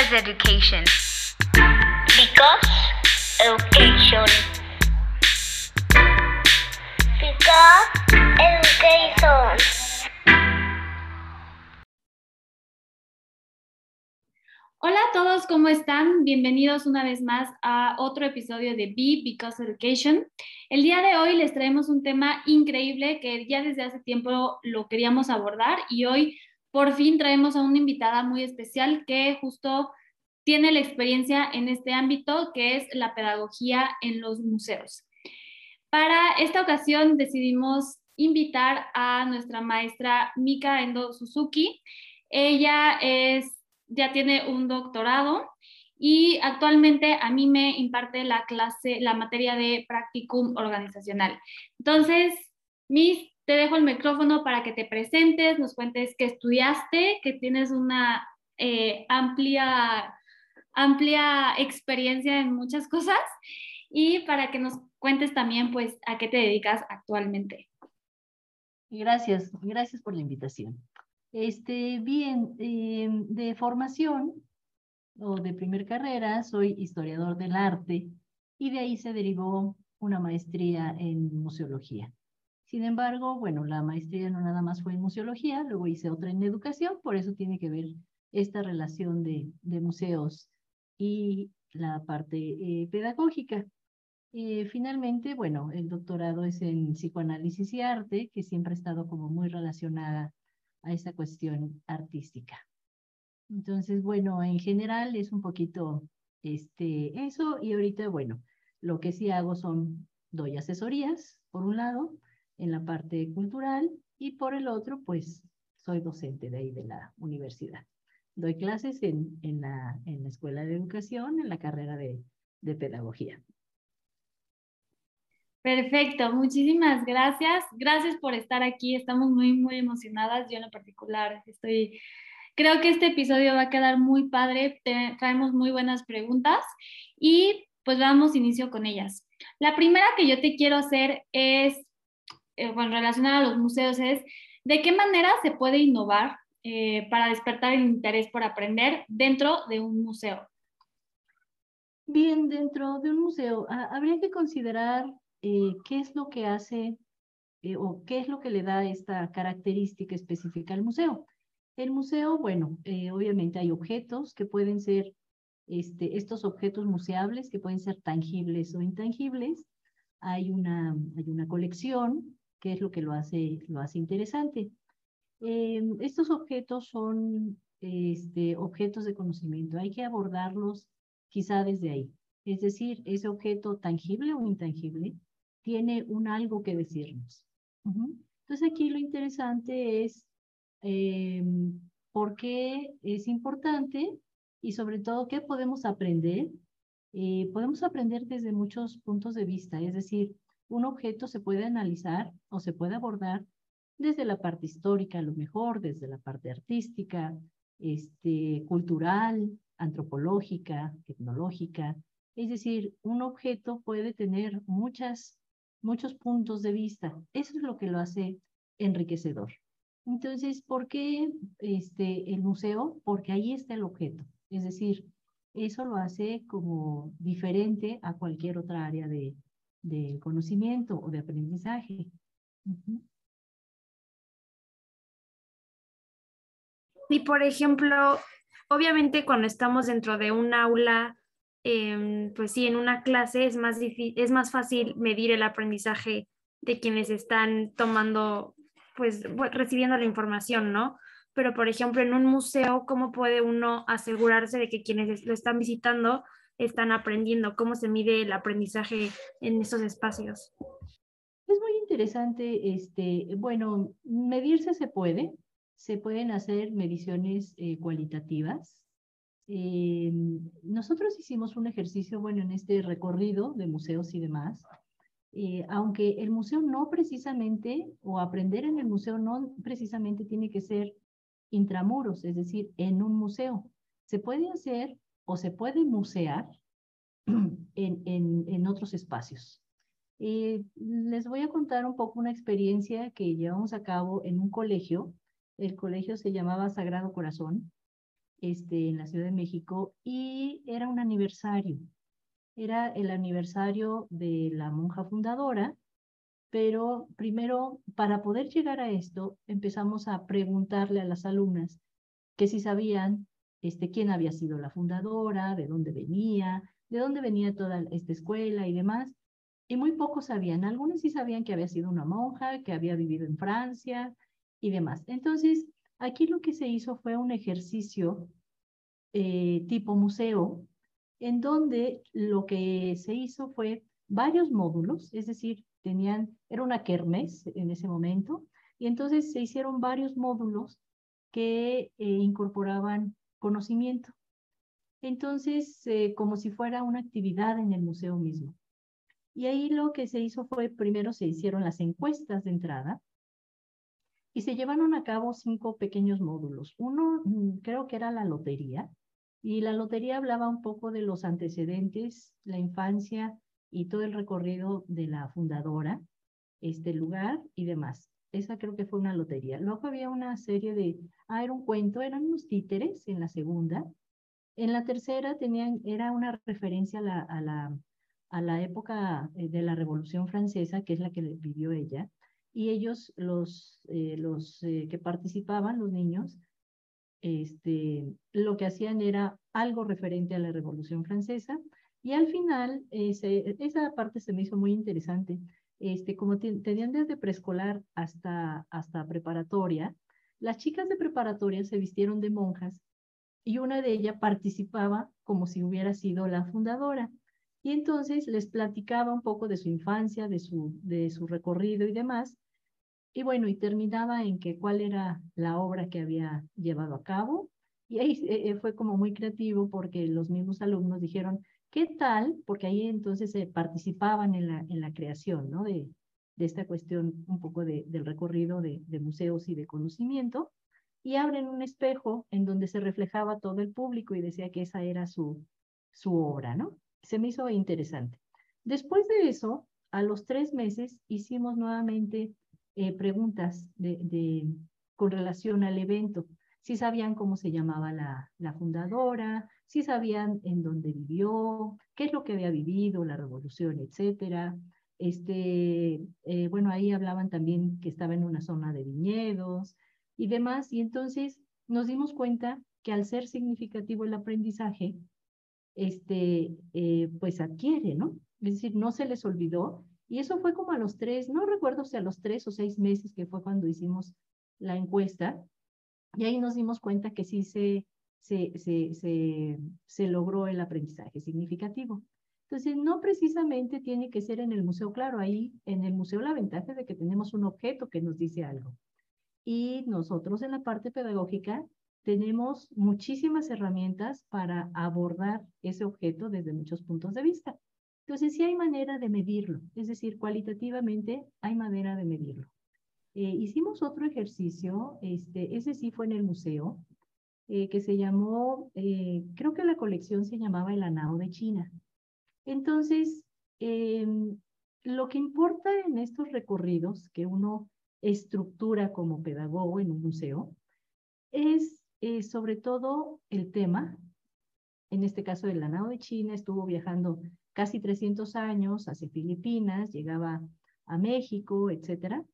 Because education. Because education. Because education. Hola a todos, ¿cómo están? Bienvenidos una vez más a otro episodio de Be Because Education. El día de hoy les traemos un tema increíble que ya desde hace tiempo lo queríamos abordar y hoy por fin traemos a una invitada muy especial que justo tiene la experiencia en este ámbito, que es la pedagogía en los museos. Para esta ocasión decidimos invitar a nuestra maestra Mika Endo Suzuki. Ella es, ya tiene un doctorado y actualmente a mí me imparte la clase, la materia de practicum organizacional. Entonces, Miss, te dejo el micrófono para que te presentes, nos cuentes qué estudiaste, que tienes una eh, amplia, amplia experiencia en muchas cosas y para que nos cuentes también, pues, a qué te dedicas actualmente. Gracias, gracias por la invitación. Este, bien, eh, de formación o de primer carrera, soy historiador del arte y de ahí se derivó una maestría en museología. Sin embargo, bueno, la maestría no nada más fue en museología, luego hice otra en educación, por eso tiene que ver esta relación de, de museos y la parte eh, pedagógica. Eh, finalmente, bueno, el doctorado es en psicoanálisis y arte, que siempre ha estado como muy relacionada a esa cuestión artística. Entonces, bueno, en general es un poquito este, eso y ahorita, bueno, lo que sí hago son, doy asesorías, por un lado, en la parte cultural y por el otro, pues soy docente de ahí de la universidad. Doy clases en, en, la, en la Escuela de Educación, en la carrera de, de Pedagogía. Perfecto, muchísimas gracias. Gracias por estar aquí. Estamos muy, muy emocionadas. Yo en lo particular estoy, creo que este episodio va a quedar muy padre. traemos muy buenas preguntas y pues vamos inicio con ellas. La primera que yo te quiero hacer es, eh, bueno, relacionada a los museos es, ¿de qué manera se puede innovar eh, para despertar el interés por aprender dentro de un museo? Bien, dentro de un museo habría que considerar eh, qué es lo que hace o qué es lo que le da esta característica específica al museo. El museo, bueno, obviamente hay objetos que pueden ser este, estos objetos museables que pueden ser tangibles o intangibles. Hay una, hay una colección que es lo que lo hace, lo hace interesante. Eh, estos objetos son este, objetos de conocimiento. Hay que abordarlos quizá desde ahí. Es decir, ese objeto tangible o intangible tiene un algo que decirnos. Entonces aquí lo interesante es eh, por qué es importante y sobre todo qué podemos aprender. Eh, podemos aprender desde muchos puntos de vista, es decir, un objeto se puede analizar o se puede abordar desde la parte histórica, a lo mejor, desde la parte artística, este, cultural, antropológica, tecnológica. Es decir, un objeto puede tener muchas, muchos puntos de vista. Eso es lo que lo hace enriquecedor. Entonces, ¿por qué este, el museo? Porque ahí está el objeto. Es decir, eso lo hace como diferente a cualquier otra área de, de conocimiento o de aprendizaje. Y por ejemplo, obviamente cuando estamos dentro de un aula, em, pues sí, en una clase es más, es más fácil medir el aprendizaje de quienes están tomando, pues recibiendo la información, ¿no? Pero por ejemplo, en un museo, ¿cómo puede uno asegurarse de que quienes lo están visitando están aprendiendo? ¿Cómo se mide el aprendizaje en esos espacios? Es muy interesante, este, bueno, medirse se puede, se pueden hacer mediciones eh, cualitativas. Eh, nosotros hicimos un ejercicio, bueno, en este recorrido de museos y demás, eh, aunque el museo no precisamente, o aprender en el museo no precisamente tiene que ser intramuros, es decir, en un museo. Se puede hacer o se puede musear en, en, otros espacios. les voy a contar un poco una experiencia que llevamos a cabo en un colegio el colegio se llamaba Sagrado Corazón este, en la Ciudad de México y era un aniversario. Era el aniversario de la monja fundadora, pero primero, para poder llegar a esto, empezamos a preguntarle a las alumnas que si sabían este, quién había sido la fundadora, de dónde venía, de dónde venía toda esta escuela y demás. Y muy pocos sabían. Algunos sí sabían que había sido una monja, que había vivido en Francia y demás. Entonces, aquí lo que se hizo fue un ejercicio eh, tipo museo, en donde lo que se hizo fue varios módulos, es decir, tenían, era una kermés en ese momento, y entonces se hicieron varios módulos que eh, incorporaban conocimiento. Entonces, eh, como si fuera una actividad en el museo mismo. Y ahí lo que se hizo fue, primero se hicieron las encuestas de entrada y se llevaron a cabo cinco pequeños módulos. Uno mm, creo que era la lotería y la lotería hablaba un poco de los antecedentes, la infancia y todo el recorrido de la fundadora, este lugar y demás. Esa creo que fue una lotería. Luego había una serie de, ah, era un cuento, eran unos títeres en la segunda. En la tercera tenían, era una referencia a la, a la, a la época eh, de la Revolución Francesa, que es la que vivió ella. Y ellos, los, eh, los eh, que participaban, los niños, este, lo que hacían era algo referente a la Revolución Francesa. Y al final, esa parte se me hizo muy interesante este, como tenían desde preescolar hasta, hasta preparatoria, las chicas de preparatoria se vistieron de monjas y una de ellas participaba como si hubiera sido la fundadora. Y entonces les platicaba un poco de su infancia, de su, de su recorrido y demás. Y bueno, y terminaba en que cuál era la obra que había llevado a cabo. Y ahí eh, fue como muy creativo porque los mismos alumnos dijeron, ¿Qué tal? Porque ahí entonces se participaban en la, en la creación ¿no? de, de esta cuestión un poco de, del recorrido de, de, museos y de conocimiento, y abren un espejo en donde se reflejaba todo el público y decía que esa era su, su obra, ¿no? Se me hizo interesante. Después de eso, a los tres meses, hicimos nuevamente eh, preguntas de, de, con relación al evento. Si sabían cómo se llamaba la, la fundadora, si sabían en dónde vivió, qué es lo que había vivido, la revolución, etcétera. Este, eh, bueno, ahí hablaban también que estaba en una zona de viñedos y demás. Y entonces nos dimos cuenta que al ser significativo el aprendizaje, este, eh, pues adquiere, ¿no? Es decir, no se les olvidó. Y eso fue como a los tres, no recuerdo si a los tres o seis meses que fue cuando hicimos la encuesta. Y ahí nos dimos cuenta que sí se se, se, se, logró el aprendizaje significativo. Entonces, no precisamente tiene que ser en el museo, claro, ahí en el museo la ventaja es de que tenemos un objeto que nos dice algo. Y nosotros en la parte pedagógica tenemos muchísimas herramientas para abordar ese objeto desde muchos puntos de vista. Entonces, sí hay manera de medirlo, es decir, cualitativamente hay manera de medirlo. Eh, hicimos otro ejercicio, este, ese sí fue en el museo, eh, que se llamó, eh, creo que la colección se llamaba El Anao de China. Entonces, em, lo que importa en estos recorridos que uno estructura como pedagogo en un museo es eh, sobre todo el tema. En este caso, el Anao de China estuvo viajando casi 300 años hacia Filipinas, llegaba a México, etcétera.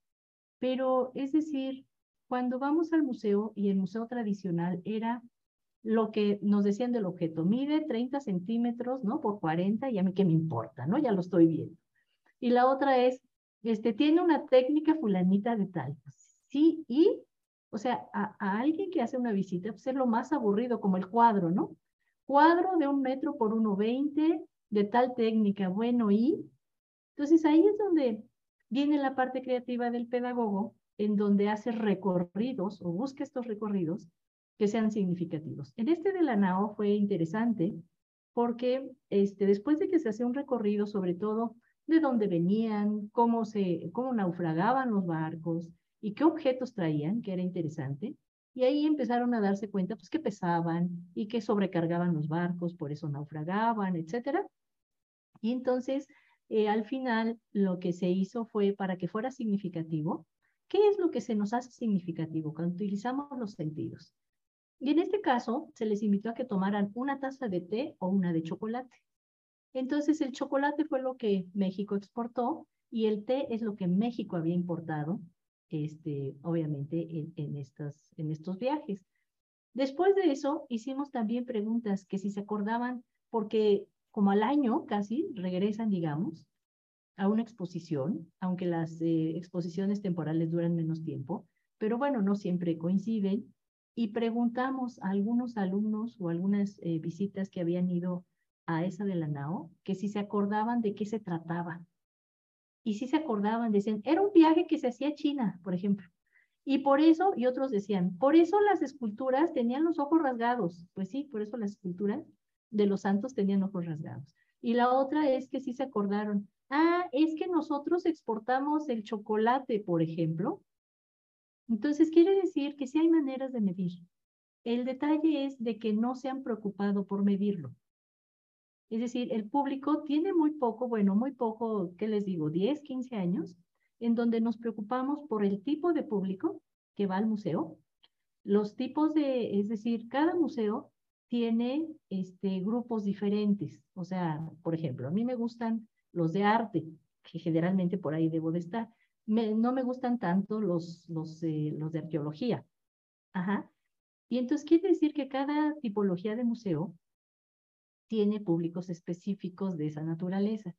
Pero es decir, cuando vamos al museo, y el museo tradicional era lo que nos decían del objeto, mide 30 centímetros, ¿no? Por 40, y a mí qué me importa, ¿no? Ya lo estoy viendo. Y la otra es, este, tiene una técnica fulanita de tal. Sí, y, o sea, a, alguien que hace una visita, pues es lo más aburrido, como el cuadro, ¿no? Cuadro de un metro por 1,20, de tal técnica, bueno, y. Entonces ahí es donde viene la parte creativa del pedagogo, en donde hace recorridos o busca estos recorridos que sean significativos. En este de la NAO fue interesante porque este, después de que se hace un recorrido, sobre todo de dónde venían, cómo, se, cómo naufragaban los barcos y qué objetos traían, que era interesante, y ahí empezaron a darse cuenta pues, que pesaban y que sobrecargaban los barcos, por eso naufragaban, etc. Y entonces, eh, al final, lo que se hizo fue, para que fuera significativo, ¿Qué es lo que se nos hace significativo cuando utilizamos los sentidos? Y en este caso, se les invitó a que tomaran una taza de té o una de chocolate. Entonces, el chocolate fue lo que México exportó y el té es lo que México había importado, este, obviamente, en, estas, en estos viajes. Después de eso, hicimos también preguntas que si se acordaban, porque como al año casi regresan, digamos, a una exposición, aunque las eh, exposiciones temporales duran menos tiempo, pero bueno, no siempre coinciden. Y preguntamos a algunos alumnos o algunas eh, visitas que habían ido a esa de la NAO, que si se acordaban de qué se trataba. Y si se acordaban, decían, era un viaje que se hacía a China, por ejemplo. Y por eso, y otros decían, por eso las esculturas tenían los ojos rasgados. Pues sí, por eso las esculturas de los santos tenían ojos rasgados. Y la otra es que sí se acordaron, ah, es que nosotros exportamos el chocolate, por ejemplo. Entonces quiere decir que sí hay maneras de medir. El detalle es de que no se han preocupado por medirlo. Es decir, el público tiene muy poco, bueno, muy poco, ¿qué les digo? 10, 15 años, en donde nos preocupamos por el tipo de público que va al museo, los tipos de, es decir, cada museo tiene este, grupos diferentes. O sea, por ejemplo, a mí me gustan los de arte, que generalmente por ahí debo de estar. no me gustan tanto los, los, eh, los de arqueología. Ajá. Y entonces quiere decir que cada tipología de museo tiene públicos específicos de esa naturaleza.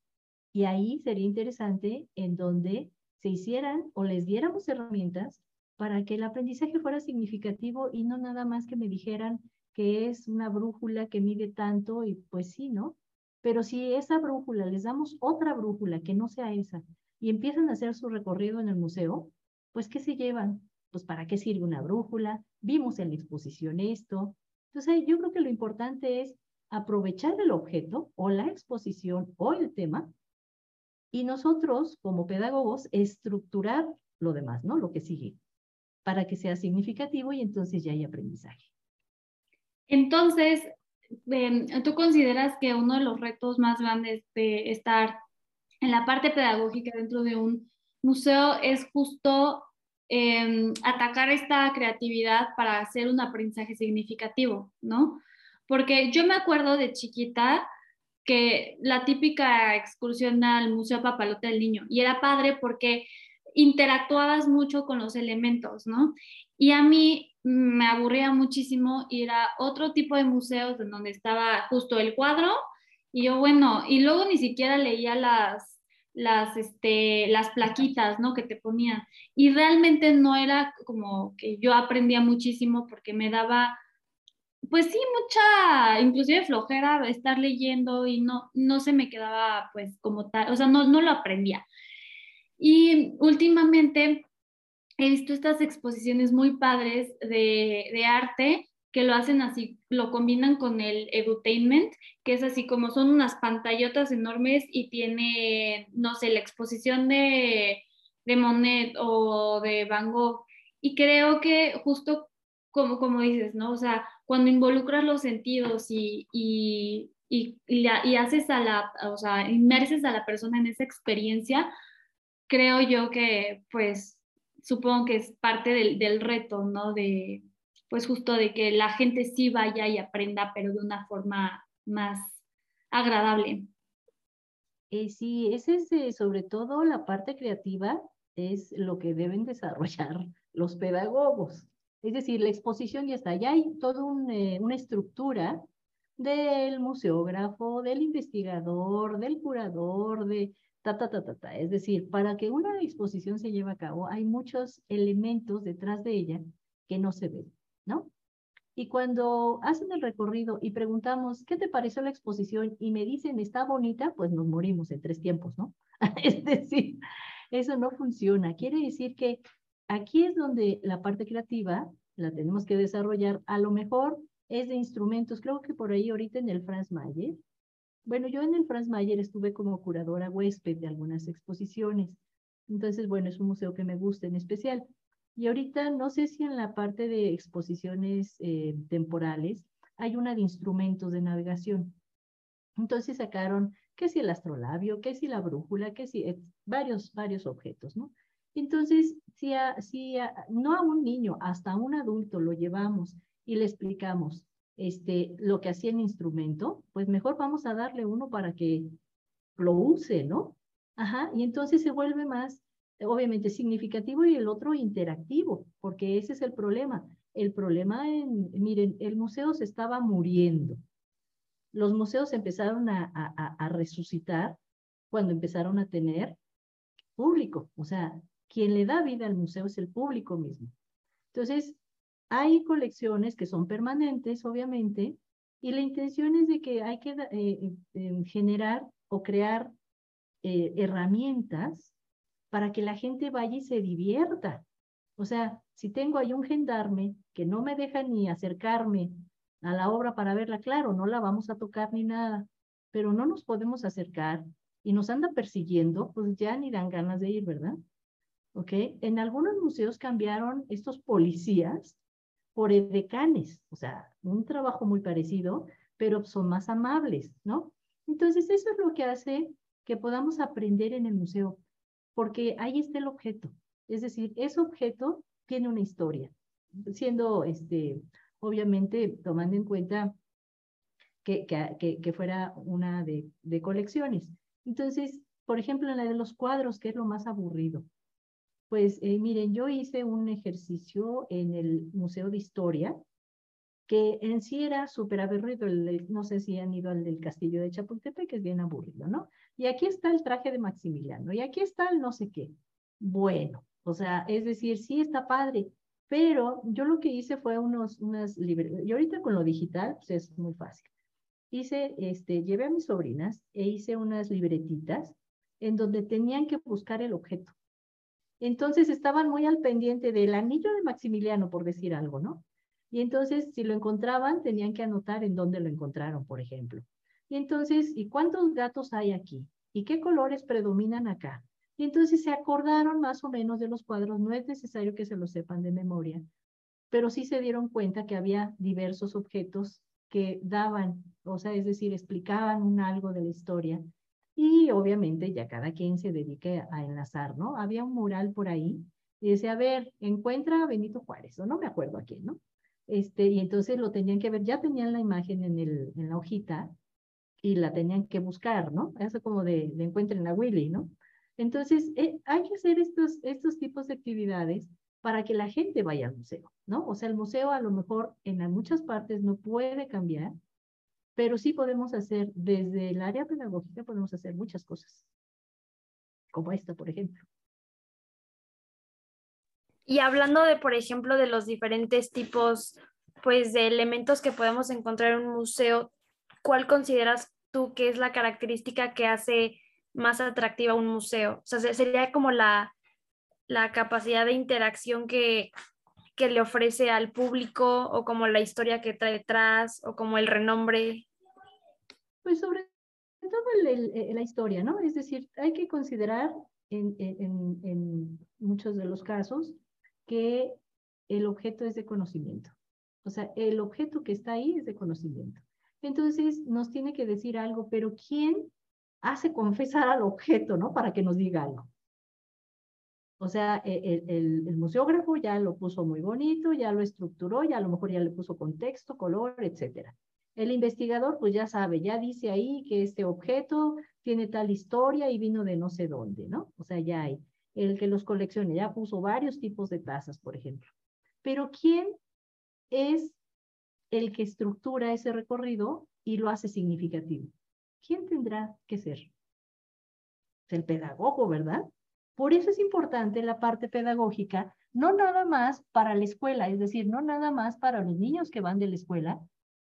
Y ahí sería interesante en donde se hicieran o les diéramos herramientas para que el aprendizaje fuera significativo y no nada más que me dijeran que es una brújula que mide tanto y pues sí, ¿no? Pero si esa brújula les damos otra brújula que no sea esa y empiezan a hacer su recorrido en el museo, pues ¿qué se llevan? Pues ¿para qué sirve una brújula? Vimos en la exposición esto. Entonces yo creo que lo importante es aprovechar el objeto o la exposición o el tema y nosotros como pedagogos estructurar lo demás, ¿no? Lo que sigue, para que sea significativo y entonces ya hay aprendizaje. Entonces, em, ¿tú consideras que uno de los retos más grandes de estar en la parte pedagógica dentro de un museo es justo em, atacar esta creatividad para hacer un aprendizaje significativo, ¿no? Porque yo me acuerdo de chiquita que la típica excursión al Museo Papalote del Niño, y era padre porque interactuabas mucho con los elementos, ¿no? Y a mí me aburría muchísimo ir a otro tipo de museos en donde estaba justo el cuadro y yo, bueno, y luego ni siquiera leía las, las, este, las plaquitas, ¿no? Que te ponían. Y realmente no era como que yo aprendía muchísimo porque me daba, pues sí, mucha, inclusive flojera estar leyendo y no, no se me quedaba pues como tal, o sea, no, no lo aprendía. Y últimamente he visto estas exposiciones muy padres de, arte que lo hacen así, lo combinan con el edutainment, que es así como son unas pantallotas enormes y tiene, no sé, la exposición de, de Monet o de Van Gogh. Y creo que justo como, como dices, ¿no? O sea, cuando involucras los sentidos y, y, y, y, haces a la, o sea, inmerses a la persona en esa experiencia, creo yo que pues supongo que es parte del, del, reto, ¿no? De, pues justo de que la gente sí vaya y aprenda, pero de una forma más agradable. Eh, sí, ese es eh, sobre todo la parte creativa, es lo que deben desarrollar los pedagogos. Es decir, la exposición ya está, ya hay toda un, eh, una estructura del museógrafo, del investigador, del curador, de, es decir, para que una exposición se lleve a cabo, hay muchos elementos detrás de ella que no se ven, ¿no? Y cuando hacen el recorrido y preguntamos, ¿qué te pareció la exposición? Y me dicen, está bonita, pues nos morimos en tres tiempos, ¿no? es decir, eso no funciona. Quiere decir que aquí es donde la parte creativa la tenemos que desarrollar. A lo mejor es de instrumentos. Creo que por ahí ahorita en el Franz Mayer bueno, yo en el Franz Mayer estuve como curadora huésped de algunas exposiciones. Entonces, bueno, es un museo que me gusta en especial. Y ahorita no sé si en la parte de exposiciones eh, temporales hay una de instrumentos de navegación. Entonces sacaron qué si el astrolabio, qué si la brújula, qué si eh, varios, varios objetos, ¿no? Entonces, si, si no a un niño, hasta a un adulto lo llevamos y le explicamos este, lo que hacía el instrumento, pues mejor vamos a darle uno para que lo use, ¿no? Ajá, y entonces se vuelve más, obviamente, significativo y el otro interactivo, porque ese es el problema. El problema, en, miren, el museo se estaba muriendo. Los museos empezaron a, a, a resucitar cuando empezaron a tener público. O sea, quien le da vida al museo es el público mismo. Entonces, hay colecciones que son permanentes, obviamente, y la intención es de que hay que eh, eh, generar o crear eh, herramientas para que la gente vaya y se divierta. O sea, si tengo ahí un gendarme que no me deja ni acercarme a la obra para verla, claro, no la vamos a tocar ni nada, pero no nos podemos acercar y nos anda persiguiendo, pues ya ni dan ganas de ir, ¿verdad? ¿Ok? En algunos museos cambiaron estos policías por edecanes, o sea, un trabajo muy parecido, pero son más amables, ¿no? Entonces, eso es lo que hace que podamos aprender en el museo, porque ahí está el objeto. Es decir, ese objeto tiene una historia, siendo, este, obviamente, tomando en cuenta que, que, fuera una de, de colecciones. Entonces, por ejemplo, en la de los cuadros, que es lo más aburrido. Pues eh, miren, yo hice un ejercicio en el Museo de Historia, que en sí era súper aburrido, no sé si han ido al del castillo de Chapultepec, que es bien aburrido, ¿no? Y aquí está el traje de Maximiliano, y aquí está el no sé qué. Bueno, o sea, es decir, sí está padre, pero yo lo que hice fue unos, unas librerías, y ahorita con lo digital, pues es muy fácil. Hice, este, llevé a mis sobrinas e hice unas libretitas en donde tenían que buscar el objeto. Entonces estaban muy al pendiente del anillo de Maximiliano, por decir algo, ¿no? Y entonces, si lo encontraban, tenían que anotar en dónde lo encontraron, por ejemplo. Y entonces, ¿y cuántos gatos hay aquí? ¿Y qué colores predominan acá? Y entonces se acordaron más o menos de los cuadros. No es necesario que se lo sepan de memoria, pero sí se dieron cuenta que había diversos objetos que daban, o sea, es decir, explicaban un algo de la historia y obviamente ya cada quien se dedique a enlazar, ¿no? Había un mural por ahí y decía, a ver, encuentra a Benito Juárez, o no me acuerdo a quién, ¿no? Este, y entonces lo tenían que ver, ya tenían la imagen en, el, en la hojita y la tenían que buscar, ¿no? Eso como de, de encuentren a Willy, ¿no? Entonces, eh, hay que hacer estos, estos tipos de actividades para que la gente vaya al museo, ¿no? O sea, el museo a lo mejor en muchas partes no puede cambiar, pero sí podemos hacer, desde el área pedagógica podemos hacer muchas cosas, como esta, por ejemplo. Y hablando de, por ejemplo, de los diferentes tipos, pues, de elementos que podemos encontrar en un museo, ¿cuál consideras tú que es la característica que hace más atractiva un museo? O sea, sería como la, la capacidad de interacción que, que le ofrece al público o como la historia que trae detrás o como el renombre pues sobre todo eh, la historia, ¿no? Es decir, hay que considerar en, muchos de los casos que el objeto es de conocimiento. O sea, el objeto que está ahí es de conocimiento. Entonces, nos tiene que decir algo, pero ¿quién hace confesar al objeto, ¿no? Para que nos diga algo. O sea, e, el, el, el, museógrafo ya lo puso muy bonito, ya lo estructuró, ya a lo mejor ya le puso contexto, color, etcétera. El investigador, pues ya sabe, ya dice ahí que este objeto tiene tal historia y vino de no sé dónde, ¿no? O sea, ya hay. El que los colecciona ya puso varios tipos de tazas, por ejemplo. Pero ¿quién es el que estructura ese recorrido y lo hace significativo? ¿Quién tendrá que ser? El pedagogo, ¿verdad? Por eso es importante la parte pedagógica, no nada más para la escuela, es decir, no nada más para los niños que van de la escuela,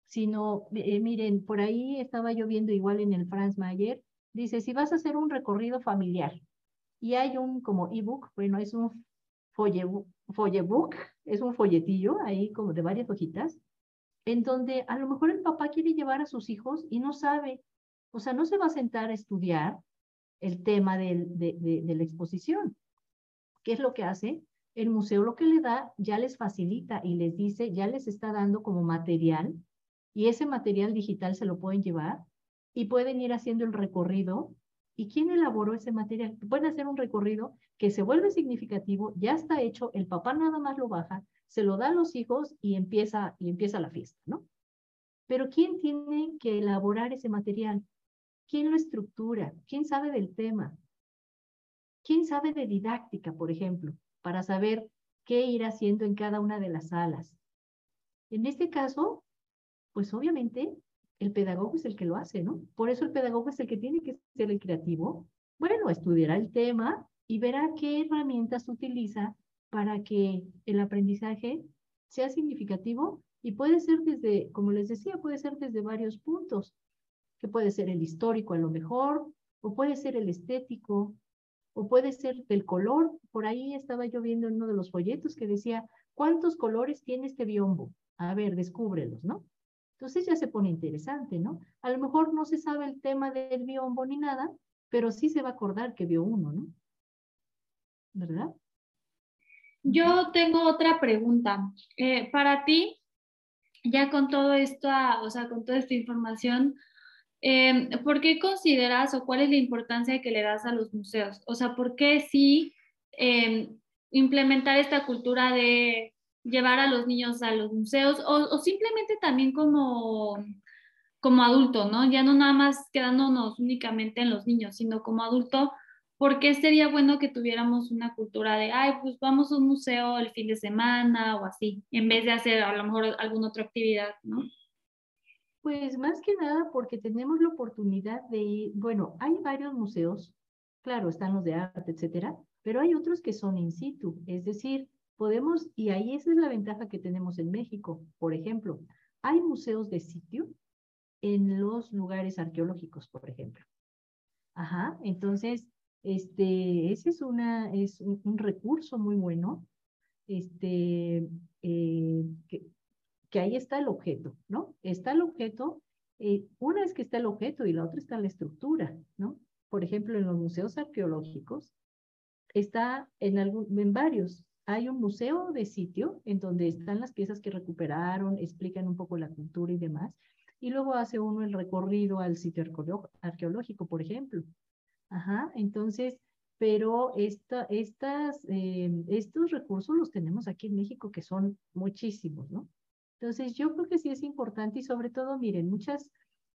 sino, eh, miren, por ahí estaba yo viendo igual en el Franz Mayer, dice, si vas a hacer un recorrido familiar y hay un como ebook, bueno, es un follebook, es un folletillo ahí como de varias hojitas, en donde a lo mejor el papá quiere llevar a sus hijos y no sabe, o sea, no se va a sentar a estudiar el tema de la exposición. ¿Qué es lo que hace? El museo lo que le da ya les facilita y les dice, ya les está dando como material y ese material digital se lo pueden llevar y pueden ir haciendo el recorrido. ¿Y quién elaboró ese material? Pueden hacer un recorrido que se vuelve significativo, ya está hecho, el papá nada más lo baja se lo da a los hijos y empieza, y empieza la fiesta, ¿no? Pero ¿quién tiene que elaborar ese material? ¿Quién lo estructura? ¿Quién sabe del tema? ¿Quién sabe de didáctica, por ejemplo, para saber qué ir haciendo en cada una de las salas? En este caso, pues obviamente el pedagogo es el que lo hace, ¿no? Por eso el pedagogo es el que tiene que ser el creativo. Bueno, estudiará el tema y verá qué herramientas utiliza para que el aprendizaje sea significativo y puede ser desde, como les decía, puede ser desde varios puntos, que puede ser el histórico a lo mejor, o puede ser el estético, o puede ser del color. Por ahí estaba yo viendo en uno de los folletos que decía, ¿cuántos colores tiene este biombo? A ver, descúbrelos, ¿no? Entonces ya se pone interesante, ¿no? A lo mejor no se sabe el tema del biombo ni nada, pero sí se va a acordar que vio uno, ¿no? ¿Verdad? Yo tengo otra pregunta. Eh, para ti, ya con todo esto, o sea, con toda esta información, eh, ¿por qué consideras o cuál es la importancia que le das a los museos? O sea, ¿por qué sí eh, implementar esta cultura de llevar a los niños a los museos o, simplemente también como, como adulto, ¿no? Ya no nada más quedándonos únicamente en los niños, sino como adulto, ¿por qué sería bueno que tuviéramos una cultura de, ay, pues vamos a un museo el fin de semana o así, en vez de hacer a lo mejor alguna otra actividad, ¿no? Pues más que nada porque tenemos la oportunidad de ir, bueno, hay varios museos, claro, están los de arte, etcétera, pero hay otros que son in situ, es decir, podemos, y ahí esa es la ventaja que tenemos en México, por ejemplo, hay museos de sitio en los lugares arqueológicos, por ejemplo. Ajá, entonces, este, ese es, una, es un, recurso muy bueno, este, eh, que, ahí está el objeto, ¿no? Está el objeto, eh, una es que está el objeto y la otra está la estructura, ¿no? Por ejemplo, en los museos arqueológicos, está en, algún, en varios. Hay un museo de sitio en donde están las piezas que recuperaron, explican un poco la cultura y demás, y luego hace uno el recorrido al sitio arqueológico, por ejemplo. Ajá, entonces, pero esta, estas, eh, estos recursos los tenemos aquí en México, que son muchísimos, ¿no? Entonces, yo creo que sí es importante y sobre todo, miren, muchas,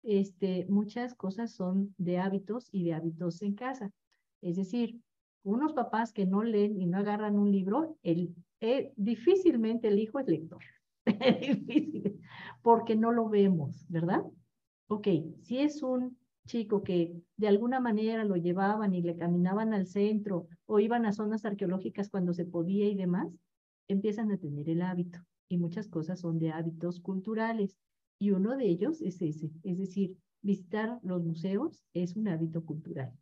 este, muchas cosas son de hábitos y de hábitos en casa. Es decir, unos papás que no leen y no agarran un libro, el, eh, difícilmente el hijo es lector. Difícil, porque no lo vemos, ¿verdad? Ok, si es un chico que de alguna manera lo llevaban y le caminaban al centro o iban a zonas arqueológicas cuando se podía y demás, empiezan a tener el hábito. Y muchas cosas son de hábitos culturales. Y uno de ellos es ese, es decir, visitar los museos es un hábito cultural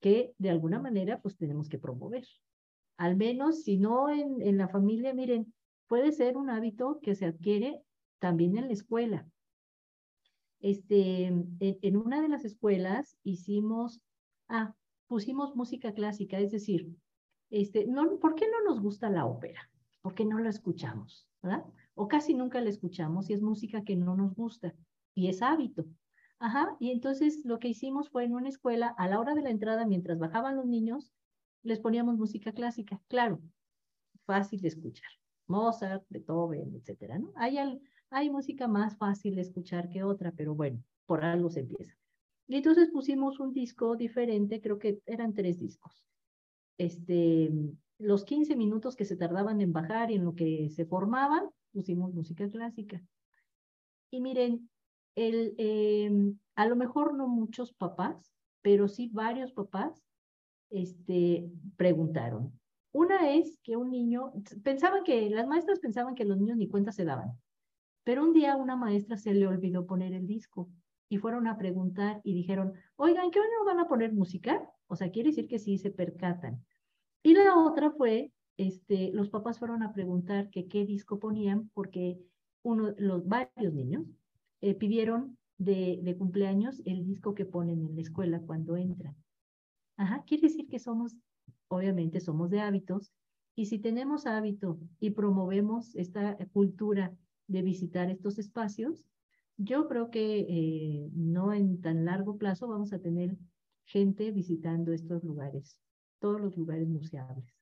que de alguna manera pues tenemos que promover. Al menos si no en, en la familia, miren, puede ser un hábito que se adquiere también en la escuela este, en, una de las escuelas hicimos, ah, pusimos música clásica, es decir, este, no, ¿por qué no nos gusta la ópera? ¿Por qué no la escuchamos? ¿verdad? O casi nunca la escuchamos y es música que no nos gusta y es hábito. Ajá, y entonces lo que hicimos fue en una escuela, a la hora de la entrada, mientras bajaban los niños, les poníamos música clásica, claro, fácil de escuchar. Mozart, Beethoven, etcétera, ¿no? Hay, hay música más fácil de escuchar que otra, pero bueno, por algo se empieza. Y entonces pusimos un disco diferente, creo que eran tres discos. Este, los 15 minutos que se tardaban en bajar y en lo que se formaban, pusimos música clásica. Y miren, em, a lo mejor no muchos papás, pero sí varios papás este, preguntaron. Una es que un niño, pensaban que, las maestras pensaban que los niños ni cuenta se daban. Pero un día una maestra se le olvidó poner el disco y fueron a preguntar y dijeron, oigan, ¿qué no van a poner música? O sea, quiere decir que sí se percatan. Y la otra fue, este, los papás fueron a preguntar que qué disco ponían porque uno, los varios niños eh, pidieron de, cumpleaños el disco que ponen en la escuela cuando entran. Ajá, quiere decir que somos, obviamente somos de hábitos, y si tenemos hábito y promovemos esta cultura de visitar estos espacios, yo creo que eh, no en tan largo plazo vamos a tener gente visitando estos lugares, todos los lugares museables.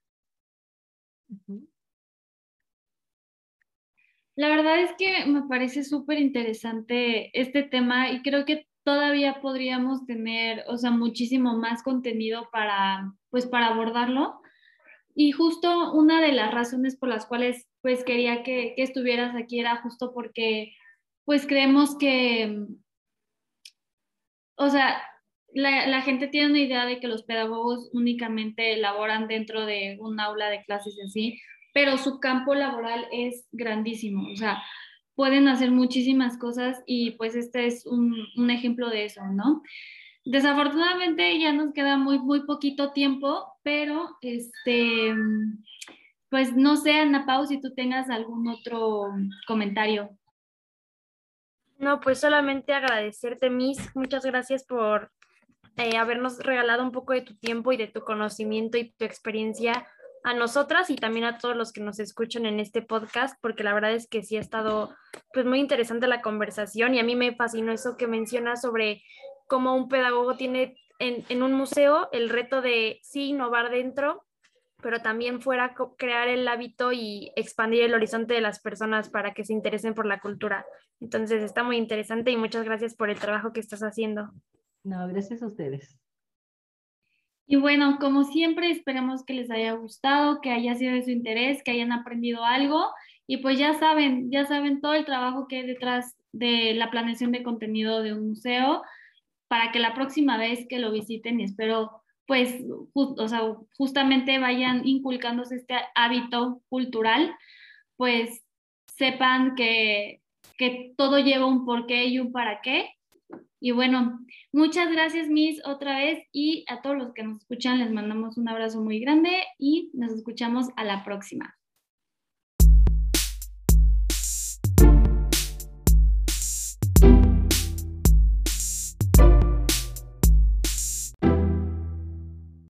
La verdad es que me parece súper interesante este tema y creo que todavía podríamos tener, o sea, muchísimo más contenido para, pues, para abordarlo. Y justo una de las razones por las cuales, pues, quería que, que estuvieras aquí era justo porque, pues, creemos que, o sea, la, la, gente tiene una idea de que los pedagogos únicamente elaboran dentro de un aula de clases y así, pero su campo laboral es grandísimo, o sea, pueden hacer muchísimas cosas y pues este es un, un ejemplo de eso, ¿no? Desafortunadamente ya nos queda muy, muy poquito tiempo, pero este, pues no sé, Ana Pau, si tú tengas algún otro comentario. No, pues solamente agradecerte, Miss. Muchas gracias por eh, habernos regalado un poco de tu tiempo y de tu conocimiento y tu experiencia a nosotras y también a todos los que nos escuchan en este podcast, porque la verdad es que sí ha estado pues muy interesante la conversación y a mí me fascinó eso que mencionas sobre cómo un pedagogo tiene en, en un museo el reto de sí innovar dentro, pero también fuera crear el hábito y expandir el horizonte de las personas para que se interesen por la cultura. Entonces está muy interesante y muchas gracias por el trabajo que estás haciendo. No, gracias a ustedes. Y bueno, como siempre, esperamos que les haya gustado, que haya sido de su interés, que hayan aprendido algo. Y pues ya saben, ya saben todo el trabajo que hay detrás de la planeación de contenido de un museo para que la próxima vez que lo visiten, y espero pues, o sea, justamente vayan inculcándose este hábito cultural, pues sepan que, que todo lleva un porqué y un para qué y bueno, muchas gracias, Miss, otra vez. Y a todos los que nos escuchan, les mandamos un abrazo muy grande y nos escuchamos a la próxima.